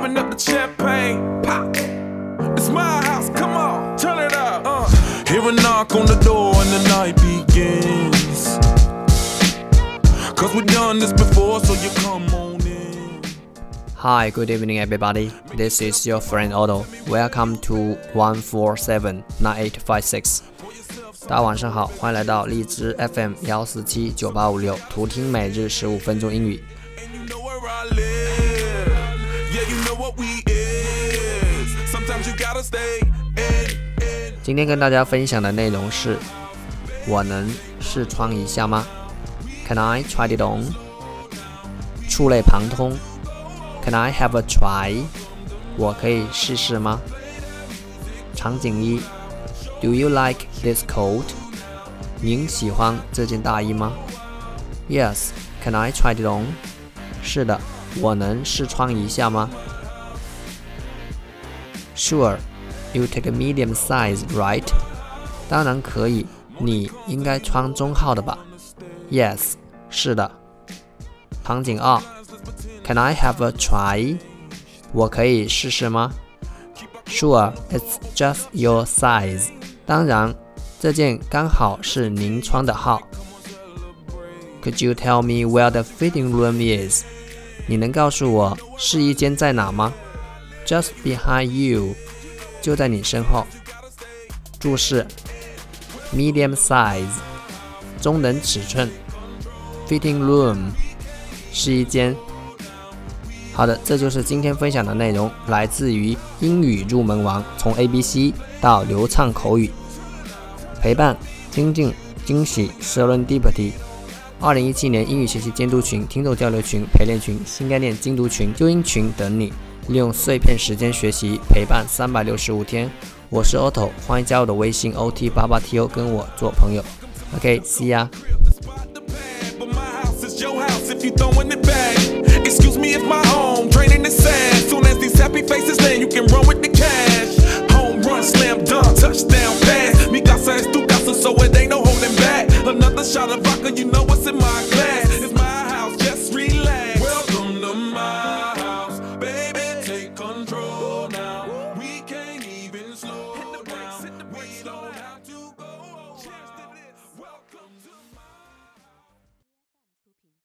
Open up the champagne, pop. It's my house, come on, turn it up. Uh. Hear a knock on the door and the night begins. Cause we've done this before, so you come on in. Hi, good evening, everybody. This is your friend Otto. Welcome to one four seven nine eight five six. 大家晚上好，欢迎来到荔枝 FM 幺四七九八五六，图听每日十五分钟英语。 今天跟大家分享的内容是：我能试穿一下吗？Can I try it on？触类旁通，Can I have a try？我可以试试吗？场景一：Do you like this coat？您喜欢这件大衣吗？Yes. Can I try it on？是的，我能试穿一下吗？Sure. You take a medium size, right? 当然可以，你应该穿中号的吧？Yes，是的。场景二，Can I have a try？我可以试试吗？Sure, it's just your size. 当然，这件刚好是您穿的号。Could you tell me where the fitting room is？ 你能告诉我试衣间在哪吗？Just behind you. 就在你身后。注释：medium size，中等尺寸；fitting room，试衣间。好的，这就是今天分享的内容，来自于英语入门王，从 A B C 到流畅口语，陪伴、精进、惊喜，Serendipity。二零一七年英语学习监督群、听众交流群、陪练群、新概念精读群、纠音群等你。利用碎片时间学习，陪伴三百六十五天。我是 Otto，欢迎加入我的微信 OT 八八 TO，跟我做朋友。OK，see、ya。another shot of vodka, you know what's in my glass. It's my house, just relax. Welcome to my house, baby, take control now.